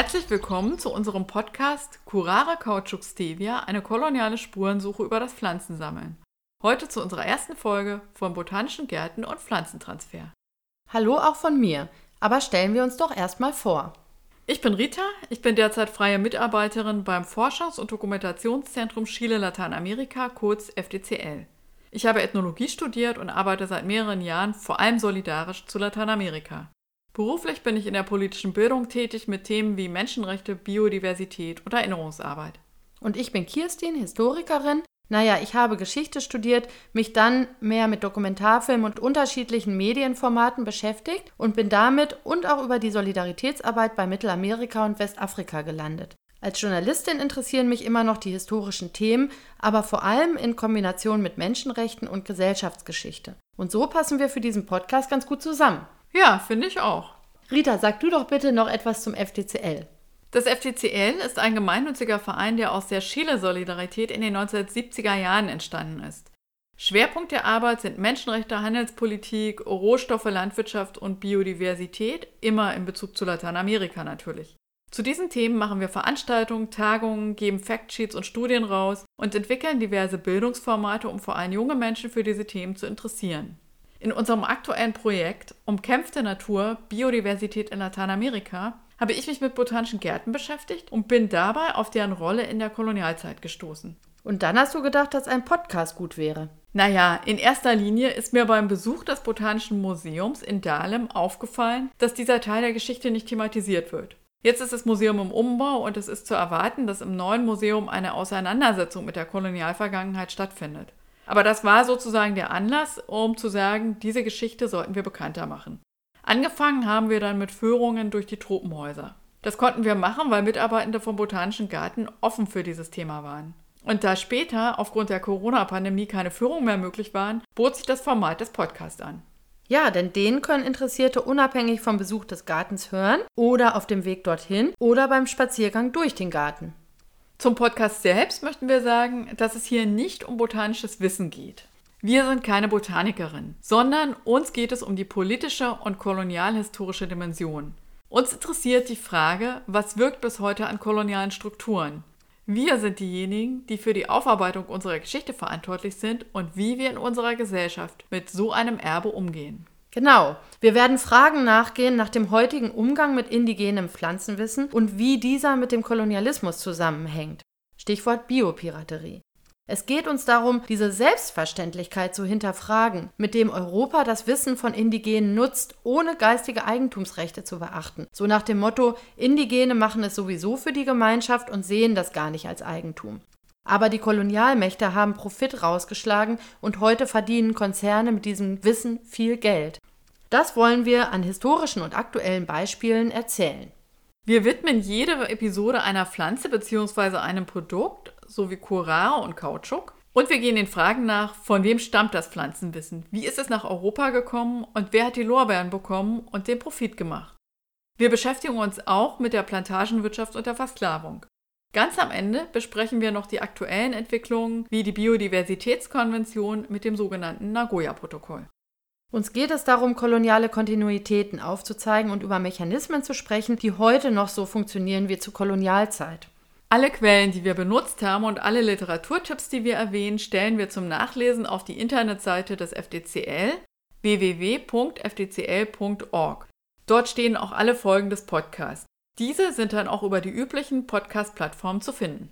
Herzlich willkommen zu unserem Podcast Curare Kautschuk Stevia, eine koloniale Spurensuche über das Pflanzensammeln. Heute zu unserer ersten Folge von Botanischen Gärten und Pflanzentransfer. Hallo auch von mir, aber stellen wir uns doch erstmal vor. Ich bin Rita, ich bin derzeit freie Mitarbeiterin beim Forschungs- und Dokumentationszentrum Chile Lateinamerika, kurz FDCL. Ich habe Ethnologie studiert und arbeite seit mehreren Jahren vor allem solidarisch zu Lateinamerika. Beruflich bin ich in der politischen Bildung tätig mit Themen wie Menschenrechte, Biodiversität und Erinnerungsarbeit. Und ich bin Kirstin, Historikerin. Naja, ich habe Geschichte studiert, mich dann mehr mit Dokumentarfilmen und unterschiedlichen Medienformaten beschäftigt und bin damit und auch über die Solidaritätsarbeit bei Mittelamerika und Westafrika gelandet. Als Journalistin interessieren mich immer noch die historischen Themen, aber vor allem in Kombination mit Menschenrechten und Gesellschaftsgeschichte. Und so passen wir für diesen Podcast ganz gut zusammen. Ja, finde ich auch. Rita, sag du doch bitte noch etwas zum FTCL. Das FTCL ist ein gemeinnütziger Verein, der aus der Chile-Solidarität in den 1970er Jahren entstanden ist. Schwerpunkt der Arbeit sind Menschenrechte, Handelspolitik, Rohstoffe, Landwirtschaft und Biodiversität, immer in Bezug zu Lateinamerika natürlich. Zu diesen Themen machen wir Veranstaltungen, Tagungen, geben Factsheets und Studien raus und entwickeln diverse Bildungsformate, um vor allem junge Menschen für diese Themen zu interessieren. In unserem aktuellen Projekt Umkämpfte Natur, Biodiversität in Lateinamerika habe ich mich mit botanischen Gärten beschäftigt und bin dabei auf deren Rolle in der Kolonialzeit gestoßen. Und dann hast du gedacht, dass ein Podcast gut wäre. Naja, in erster Linie ist mir beim Besuch des Botanischen Museums in Dahlem aufgefallen, dass dieser Teil der Geschichte nicht thematisiert wird. Jetzt ist das Museum im Umbau und es ist zu erwarten, dass im neuen Museum eine Auseinandersetzung mit der Kolonialvergangenheit stattfindet. Aber das war sozusagen der Anlass, um zu sagen, diese Geschichte sollten wir bekannter machen. Angefangen haben wir dann mit Führungen durch die Tropenhäuser. Das konnten wir machen, weil Mitarbeitende vom Botanischen Garten offen für dieses Thema waren. Und da später aufgrund der Corona-Pandemie keine Führungen mehr möglich waren, bot sich das Format des Podcasts an. Ja, denn den können Interessierte unabhängig vom Besuch des Gartens hören oder auf dem Weg dorthin oder beim Spaziergang durch den Garten. Zum Podcast selbst möchten wir sagen, dass es hier nicht um botanisches Wissen geht. Wir sind keine Botanikerin, sondern uns geht es um die politische und kolonialhistorische Dimension. Uns interessiert die Frage, was wirkt bis heute an kolonialen Strukturen? Wir sind diejenigen, die für die Aufarbeitung unserer Geschichte verantwortlich sind und wie wir in unserer Gesellschaft mit so einem Erbe umgehen. Genau. Wir werden Fragen nachgehen nach dem heutigen Umgang mit indigenem Pflanzenwissen und wie dieser mit dem Kolonialismus zusammenhängt. Stichwort Biopiraterie. Es geht uns darum, diese Selbstverständlichkeit zu hinterfragen, mit dem Europa das Wissen von Indigenen nutzt, ohne geistige Eigentumsrechte zu beachten. So nach dem Motto, Indigene machen es sowieso für die Gemeinschaft und sehen das gar nicht als Eigentum. Aber die Kolonialmächte haben Profit rausgeschlagen und heute verdienen Konzerne mit diesem Wissen viel Geld. Das wollen wir an historischen und aktuellen Beispielen erzählen. Wir widmen jede Episode einer Pflanze bzw. einem Produkt, sowie Curare und Kautschuk. Und wir gehen den Fragen nach, von wem stammt das Pflanzenwissen? Wie ist es nach Europa gekommen und wer hat die Lorbeeren bekommen und den Profit gemacht? Wir beschäftigen uns auch mit der Plantagenwirtschaft und der Versklavung. Ganz am Ende besprechen wir noch die aktuellen Entwicklungen wie die Biodiversitätskonvention mit dem sogenannten Nagoya-Protokoll. Uns geht es darum, koloniale Kontinuitäten aufzuzeigen und über Mechanismen zu sprechen, die heute noch so funktionieren wie zur Kolonialzeit. Alle Quellen, die wir benutzt haben und alle Literaturtipps, die wir erwähnen, stellen wir zum Nachlesen auf die Internetseite des FDCL www.fdcl.org. Dort stehen auch alle Folgen des Podcasts. Diese sind dann auch über die üblichen Podcast-Plattformen zu finden.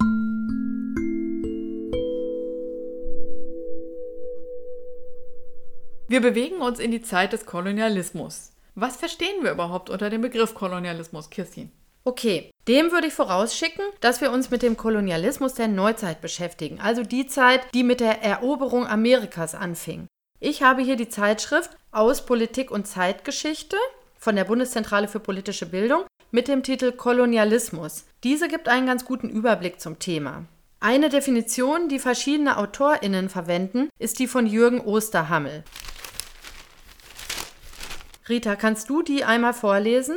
Wir bewegen uns in die Zeit des Kolonialismus. Was verstehen wir überhaupt unter dem Begriff Kolonialismus, Kirstin? Okay, dem würde ich vorausschicken, dass wir uns mit dem Kolonialismus der Neuzeit beschäftigen, also die Zeit, die mit der Eroberung Amerikas anfing. Ich habe hier die Zeitschrift aus Politik und Zeitgeschichte von der Bundeszentrale für politische Bildung mit dem Titel Kolonialismus. Diese gibt einen ganz guten Überblick zum Thema. Eine Definition, die verschiedene AutorInnen verwenden, ist die von Jürgen Osterhammel. Rita, kannst du die einmal vorlesen?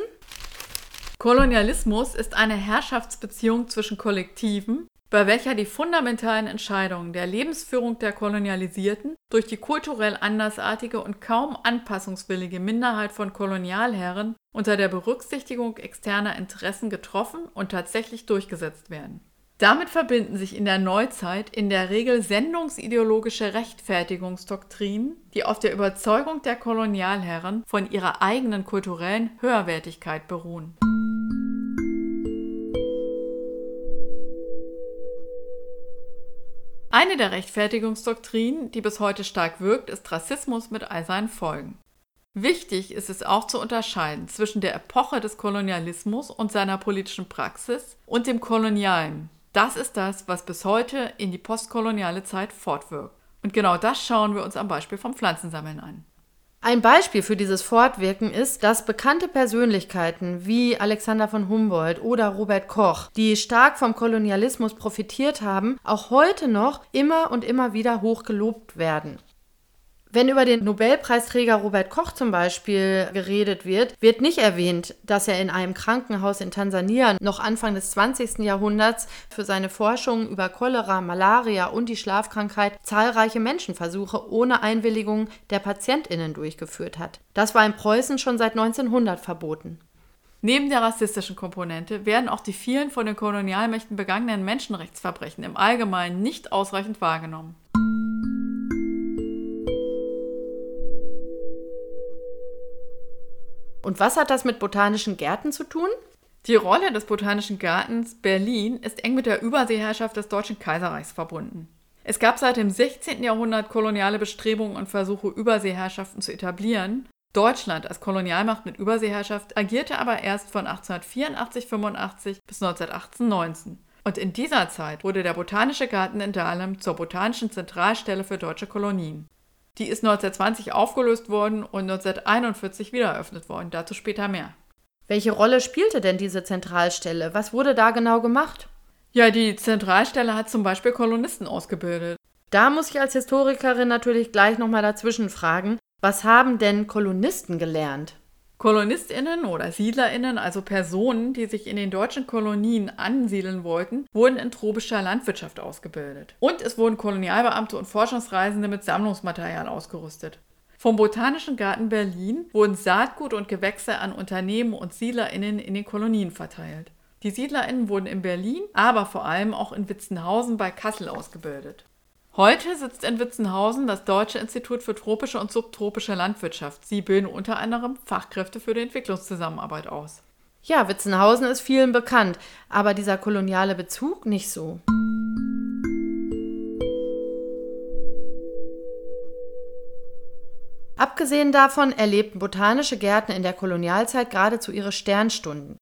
Kolonialismus ist eine Herrschaftsbeziehung zwischen Kollektiven, bei welcher die fundamentalen Entscheidungen der Lebensführung der Kolonialisierten durch die kulturell andersartige und kaum anpassungswillige Minderheit von Kolonialherren unter der Berücksichtigung externer Interessen getroffen und tatsächlich durchgesetzt werden. Damit verbinden sich in der Neuzeit in der Regel sendungsideologische Rechtfertigungsdoktrinen, die auf der Überzeugung der Kolonialherren von ihrer eigenen kulturellen Höherwertigkeit beruhen. Eine der Rechtfertigungsdoktrinen, die bis heute stark wirkt, ist Rassismus mit all seinen Folgen. Wichtig ist es auch zu unterscheiden zwischen der Epoche des Kolonialismus und seiner politischen Praxis und dem Kolonialen. Das ist das, was bis heute in die postkoloniale Zeit fortwirkt. Und genau das schauen wir uns am Beispiel vom Pflanzensammeln an. Ein Beispiel für dieses Fortwirken ist, dass bekannte Persönlichkeiten wie Alexander von Humboldt oder Robert Koch, die stark vom Kolonialismus profitiert haben, auch heute noch immer und immer wieder hoch gelobt werden. Wenn über den Nobelpreisträger Robert Koch zum Beispiel geredet wird, wird nicht erwähnt, dass er in einem Krankenhaus in Tansania noch Anfang des 20. Jahrhunderts für seine Forschungen über Cholera, Malaria und die Schlafkrankheit zahlreiche Menschenversuche ohne Einwilligung der Patientinnen durchgeführt hat. Das war in Preußen schon seit 1900 verboten. Neben der rassistischen Komponente werden auch die vielen von den Kolonialmächten begangenen Menschenrechtsverbrechen im Allgemeinen nicht ausreichend wahrgenommen. Und was hat das mit botanischen Gärten zu tun? Die Rolle des Botanischen Gartens Berlin ist eng mit der Überseeherrschaft des Deutschen Kaiserreichs verbunden. Es gab seit dem 16. Jahrhundert koloniale Bestrebungen und Versuche, Überseeherrschaften zu etablieren. Deutschland als Kolonialmacht mit Überseeherrschaft agierte aber erst von 1884-85 bis 1918-19. Und in dieser Zeit wurde der Botanische Garten in Dahlem zur botanischen Zentralstelle für deutsche Kolonien. Die ist 1920 aufgelöst worden und 1941 wieder eröffnet worden. Dazu später mehr. Welche Rolle spielte denn diese Zentralstelle? Was wurde da genau gemacht? Ja, die Zentralstelle hat zum Beispiel Kolonisten ausgebildet. Da muss ich als Historikerin natürlich gleich nochmal dazwischen fragen, was haben denn Kolonisten gelernt? KolonistInnen oder SiedlerInnen, also Personen, die sich in den deutschen Kolonien ansiedeln wollten, wurden in tropischer Landwirtschaft ausgebildet. Und es wurden Kolonialbeamte und Forschungsreisende mit Sammlungsmaterial ausgerüstet. Vom Botanischen Garten Berlin wurden Saatgut und Gewächse an Unternehmen und SiedlerInnen in den Kolonien verteilt. Die SiedlerInnen wurden in Berlin, aber vor allem auch in Witzenhausen bei Kassel ausgebildet. Heute sitzt in Witzenhausen das Deutsche Institut für tropische und subtropische Landwirtschaft. Sie bilden unter anderem Fachkräfte für die Entwicklungszusammenarbeit aus. Ja, Witzenhausen ist vielen bekannt, aber dieser koloniale Bezug nicht so. Abgesehen davon erlebten botanische Gärten in der Kolonialzeit geradezu ihre Sternstunden.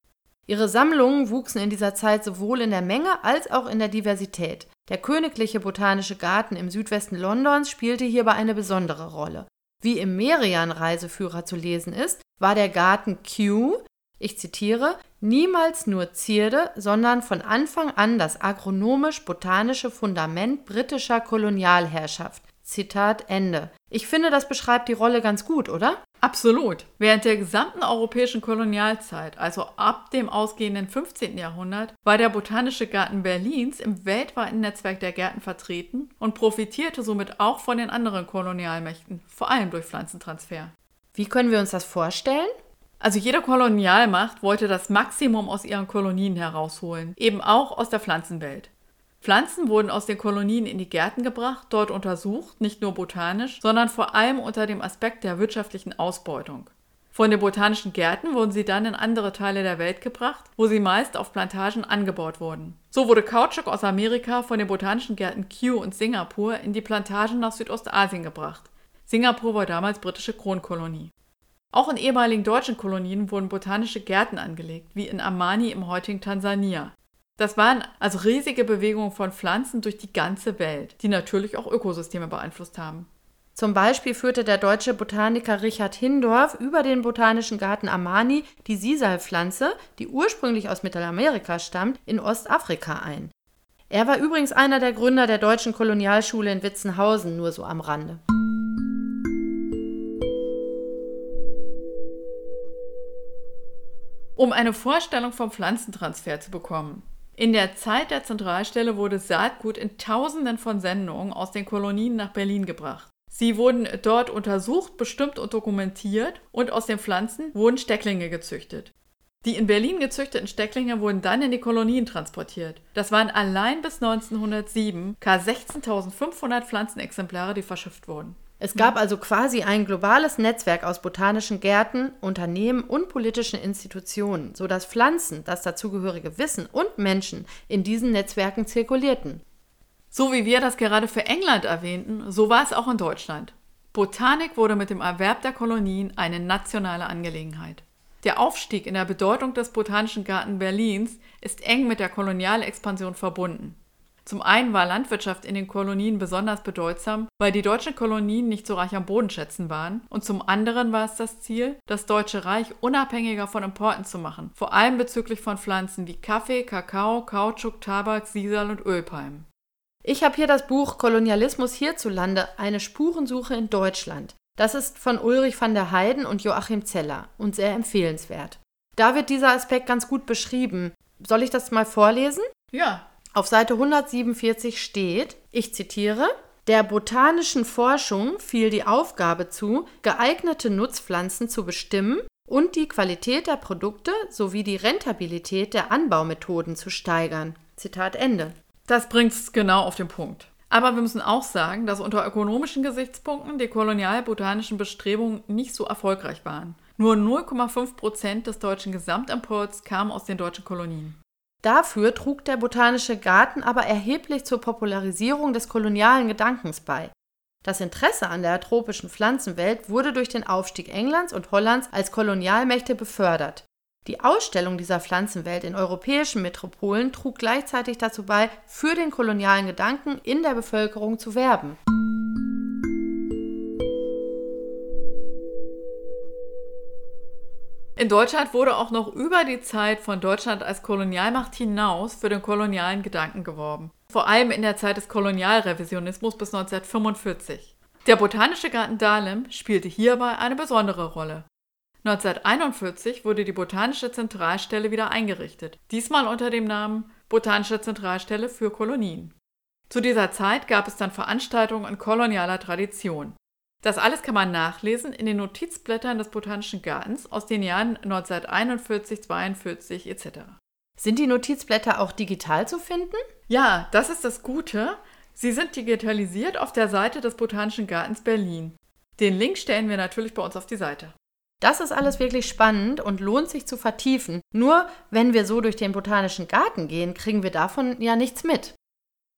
Ihre Sammlungen wuchsen in dieser Zeit sowohl in der Menge als auch in der Diversität. Der Königliche Botanische Garten im Südwesten Londons spielte hierbei eine besondere Rolle. Wie im Merian-Reiseführer zu lesen ist, war der Garten Kew, ich zitiere, niemals nur Zierde, sondern von Anfang an das agronomisch-botanische Fundament britischer Kolonialherrschaft. Zitat Ende. Ich finde, das beschreibt die Rolle ganz gut, oder? Absolut. Während der gesamten europäischen Kolonialzeit, also ab dem ausgehenden 15. Jahrhundert, war der Botanische Garten Berlins im weltweiten Netzwerk der Gärten vertreten und profitierte somit auch von den anderen Kolonialmächten, vor allem durch Pflanzentransfer. Wie können wir uns das vorstellen? Also jede Kolonialmacht wollte das Maximum aus ihren Kolonien herausholen, eben auch aus der Pflanzenwelt. Pflanzen wurden aus den Kolonien in die Gärten gebracht, dort untersucht, nicht nur botanisch, sondern vor allem unter dem Aspekt der wirtschaftlichen Ausbeutung. Von den botanischen Gärten wurden sie dann in andere Teile der Welt gebracht, wo sie meist auf Plantagen angebaut wurden. So wurde Kautschuk aus Amerika von den botanischen Gärten Kew und Singapur in die Plantagen nach Südostasien gebracht. Singapur war damals britische Kronkolonie. Auch in ehemaligen deutschen Kolonien wurden botanische Gärten angelegt, wie in Amani im heutigen Tansania. Das waren also riesige Bewegungen von Pflanzen durch die ganze Welt, die natürlich auch Ökosysteme beeinflusst haben. Zum Beispiel führte der deutsche Botaniker Richard Hindorf über den Botanischen Garten Amani die Sisalpflanze, die ursprünglich aus Mittelamerika stammt, in Ostafrika ein. Er war übrigens einer der Gründer der deutschen Kolonialschule in Witzenhausen, nur so am Rande. Um eine Vorstellung vom Pflanzentransfer zu bekommen, In der Zeit der Zentralstelle wurde Saatgut in Tausenden von Sendungen aus den Kolonien nach Berlin gebracht. Sie wurden dort untersucht, bestimmt und dokumentiert und aus den Pflanzen wurden Stecklinge gezüchtet. Die in Berlin gezüchteten Stecklinge wurden dann in die Kolonien transportiert. Das waren allein bis 1907 ca. 16.500 Pflanzenexemplare, die verschifft wurden. Es gab also quasi ein globales Netzwerk aus botanischen Gärten, Unternehmen und politischen Institutionen, sodass Pflanzen, das dazugehörige Wissen und Menschen in diesen Netzwerken zirkulierten. So wie wir das gerade für England erwähnten, so war es auch in Deutschland. Botanik wurde mit dem Erwerb der Kolonien eine nationale Angelegenheit. Der Aufstieg in der Bedeutung des Botanischen Garten Berlins ist eng mit der Kolonialexpansion verbunden. Zum einen war Landwirtschaft in den Kolonien besonders bedeutsam, weil die deutschen Kolonien nicht so reich an Bodenschätzen waren, und zum anderen war es das Ziel, das Deutsche Reich unabhängiger von Importen zu machen, vor allem bezüglich von Pflanzen wie Kaffee, Kakao, Kautschuk, Tabak, Sisal und Ölpalmen. Ich habe hier das Buch Kolonialismus hierzulande, eine Spurensuche in Deutschland. Das ist von Ulrich van der Heyden und Joachim Zeller und sehr empfehlenswert. Da wird dieser Aspekt ganz gut beschrieben. Soll ich das mal vorlesen? Ja, auf Seite 147 steht, ich zitiere, der botanischen Forschung fiel die Aufgabe zu, geeignete Nutzpflanzen zu bestimmen und die Qualität der Produkte sowie die Rentabilität der Anbaumethoden zu steigern. Zitat Ende. Das bringt es genau auf den Punkt. Aber wir müssen auch sagen, dass unter ökonomischen Gesichtspunkten die kolonialbotanischen Bestrebungen nicht so erfolgreich waren. Nur 0,5 Prozent des deutschen Gesamtimports kamen aus den deutschen Kolonien. Dafür trug der Botanische Garten aber erheblich zur Popularisierung des kolonialen Gedankens bei. Das Interesse an der tropischen Pflanzenwelt wurde durch den Aufstieg Englands und Hollands als Kolonialmächte befördert. Die Ausstellung dieser Pflanzenwelt in europäischen Metropolen trug gleichzeitig dazu bei, für den kolonialen Gedanken in der Bevölkerung zu werben. In Deutschland wurde auch noch über die Zeit von Deutschland als Kolonialmacht hinaus für den kolonialen Gedanken geworben. Vor allem in der Zeit des Kolonialrevisionismus bis 1945. Der Botanische Garten Dahlem spielte hierbei eine besondere Rolle. 1941 wurde die Botanische Zentralstelle wieder eingerichtet, diesmal unter dem Namen Botanische Zentralstelle für Kolonien. Zu dieser Zeit gab es dann Veranstaltungen in kolonialer Tradition. Das alles kann man nachlesen in den Notizblättern des Botanischen Gartens aus den Jahren 1941, 42 etc. Sind die Notizblätter auch digital zu finden? Ja, das ist das Gute. Sie sind digitalisiert auf der Seite des Botanischen Gartens Berlin. Den Link stellen wir natürlich bei uns auf die Seite. Das ist alles wirklich spannend und lohnt sich zu vertiefen. Nur wenn wir so durch den Botanischen Garten gehen, kriegen wir davon ja nichts mit.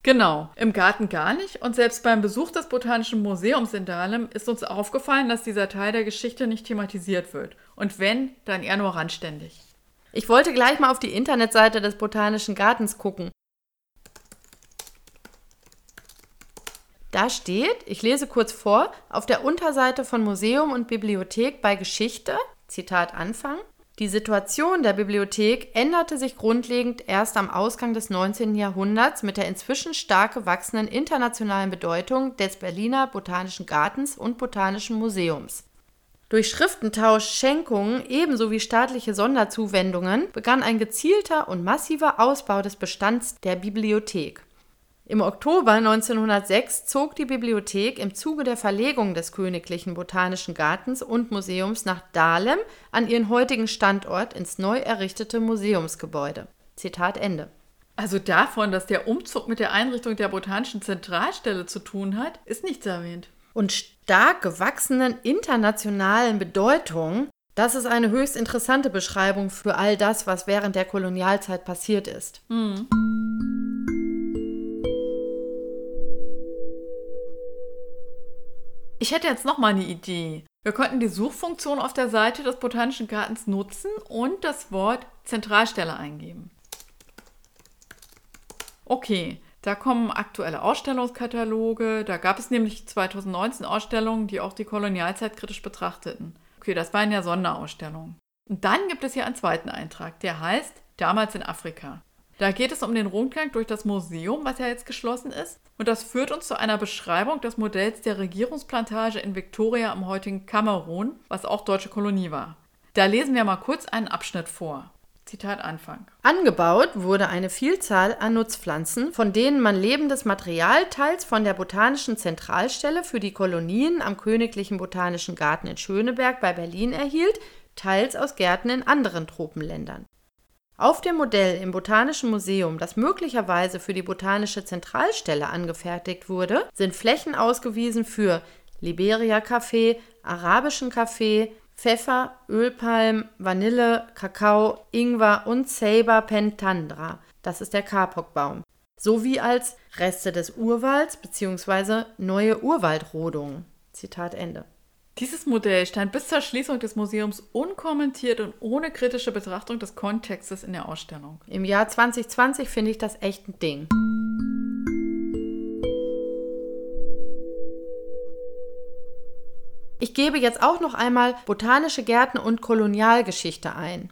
Genau, im Garten gar nicht. Und selbst beim Besuch des Botanischen Museums in Dahlem ist uns aufgefallen, dass dieser Teil der Geschichte nicht thematisiert wird. Und wenn, dann eher nur randständig. Ich wollte gleich mal auf die Internetseite des Botanischen Gartens gucken. Da steht, ich lese kurz vor, auf der Unterseite von Museum und Bibliothek bei Geschichte, Zitat Anfang, die Situation der Bibliothek änderte sich grundlegend erst am Ausgang des 19. Jahrhunderts mit der inzwischen stark gewachsenen internationalen Bedeutung des Berliner Botanischen Gartens und Botanischen Museums. Durch Schriftentausch, Schenkungen ebenso wie staatliche Sonderzuwendungen begann ein gezielter und massiver Ausbau des Bestands der Bibliothek im Oktober 1906 zog die Bibliothek im Zuge der Verlegung des Königlichen Botanischen Gartens und Museums nach Dahlem an ihren heutigen Standort ins neu errichtete Museumsgebäude. Zitat Ende. Also davon, dass der Umzug mit der Einrichtung der Botanischen Zentralstelle zu tun hat, ist nichts erwähnt. Und stark gewachsenen internationalen Bedeutung, das ist eine höchst interessante Beschreibung für all das, was während der Kolonialzeit passiert ist. Mhm. Ich hätte jetzt noch mal eine Idee. Wir könnten die Suchfunktion auf der Seite des Botanischen Gartens nutzen und das Wort Zentralstelle eingeben. Okay, da kommen aktuelle Ausstellungskataloge. Da gab es nämlich 2019 Ausstellungen, die auch die Kolonialzeit kritisch betrachteten. Okay, das waren ja Sonderausstellungen. Und dann gibt es hier einen zweiten Eintrag, der heißt Damals in Afrika. Da geht es um den Rundgang durch das Museum, was ja jetzt geschlossen ist. Und das führt uns zu einer Beschreibung des Modells der Regierungsplantage in Victoria im heutigen Kamerun, was auch deutsche Kolonie war. Da lesen wir mal kurz einen Abschnitt vor. Zitat Anfang. Angebaut wurde eine Vielzahl an Nutzpflanzen, von denen man lebendes Material teils von der Botanischen Zentralstelle für die Kolonien am Königlichen Botanischen Garten in Schöneberg bei Berlin erhielt, teils aus Gärten in anderen Tropenländern. Auf dem Modell im Botanischen Museum, das möglicherweise für die Botanische Zentralstelle angefertigt wurde, sind Flächen ausgewiesen für Liberia-Kaffee, arabischen Kaffee, Pfeffer, Ölpalm, Vanille, Kakao, Ingwer und Ceiba pentandra, das ist der Kapokbaum, sowie als Reste des Urwalds bzw. neue Urwaldrodungen. Zitat Ende. Dieses Modell stand bis zur Schließung des Museums unkommentiert und ohne kritische Betrachtung des Kontextes in der Ausstellung. Im Jahr 2020 finde ich das echt ein Ding. Ich gebe jetzt auch noch einmal botanische Gärten und Kolonialgeschichte ein.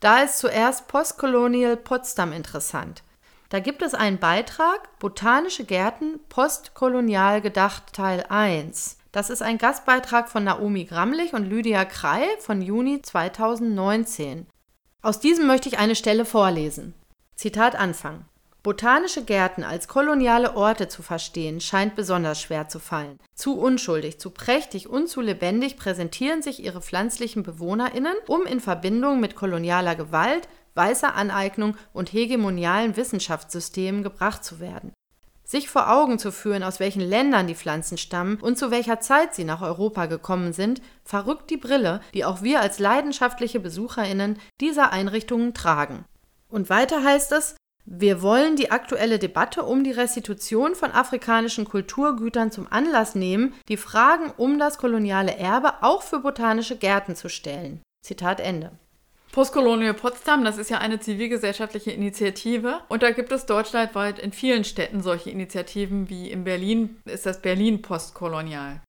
Da ist zuerst Postcolonial Potsdam interessant. Da gibt es einen Beitrag Botanische Gärten postkolonial gedacht Teil 1. Das ist ein Gastbeitrag von Naomi Gramlich und Lydia Krei von Juni 2019. Aus diesem möchte ich eine Stelle vorlesen. Zitat Anfang. Botanische Gärten als koloniale Orte zu verstehen, scheint besonders schwer zu fallen. Zu unschuldig, zu prächtig und zu lebendig präsentieren sich ihre pflanzlichen BewohnerInnen, um in Verbindung mit kolonialer Gewalt, weißer Aneignung und hegemonialen Wissenschaftssystemen gebracht zu werden. Sich vor Augen zu führen, aus welchen Ländern die Pflanzen stammen und zu welcher Zeit sie nach Europa gekommen sind, verrückt die Brille, die auch wir als leidenschaftliche BesucherInnen dieser Einrichtungen tragen. Und weiter heißt es, wir wollen die aktuelle Debatte um die Restitution von afrikanischen Kulturgütern zum Anlass nehmen, die Fragen um das koloniale Erbe auch für botanische Gärten zu stellen. Zitat Ende. Postkolonial Potsdam, das ist ja eine zivilgesellschaftliche Initiative und da gibt es deutschlandweit in vielen Städten solche Initiativen, wie in Berlin ist das Berlin Postkolonial.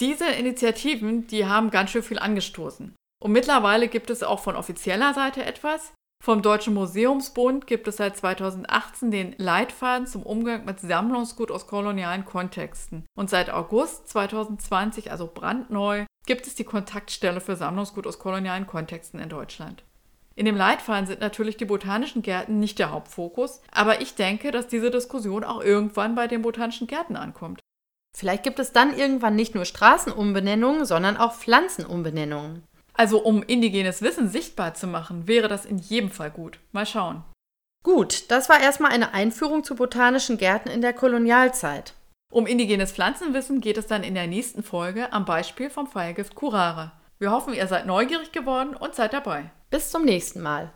Diese Initiativen, die haben ganz schön viel angestoßen. Und mittlerweile gibt es auch von offizieller Seite etwas. Vom Deutschen Museumsbund gibt es seit 2018 den Leitfaden zum Umgang mit Sammlungsgut aus kolonialen Kontexten. Und seit August 2020, also brandneu, gibt es die Kontaktstelle für Sammlungsgut aus kolonialen Kontexten in Deutschland. In dem Leitfaden sind natürlich die botanischen Gärten nicht der Hauptfokus, aber ich denke, dass diese Diskussion auch irgendwann bei den botanischen Gärten ankommt. Vielleicht gibt es dann irgendwann nicht nur Straßenumbenennungen, sondern auch Pflanzenumbenennungen. Also um indigenes Wissen sichtbar zu machen, wäre das in jedem Fall gut. Mal schauen. Gut, das war erstmal eine Einführung zu botanischen Gärten in der Kolonialzeit. Um indigenes Pflanzenwissen geht es dann in der nächsten Folge am Beispiel vom Pfeilgift Curare. Wir hoffen, ihr seid neugierig geworden und seid dabei. Bis zum nächsten Mal.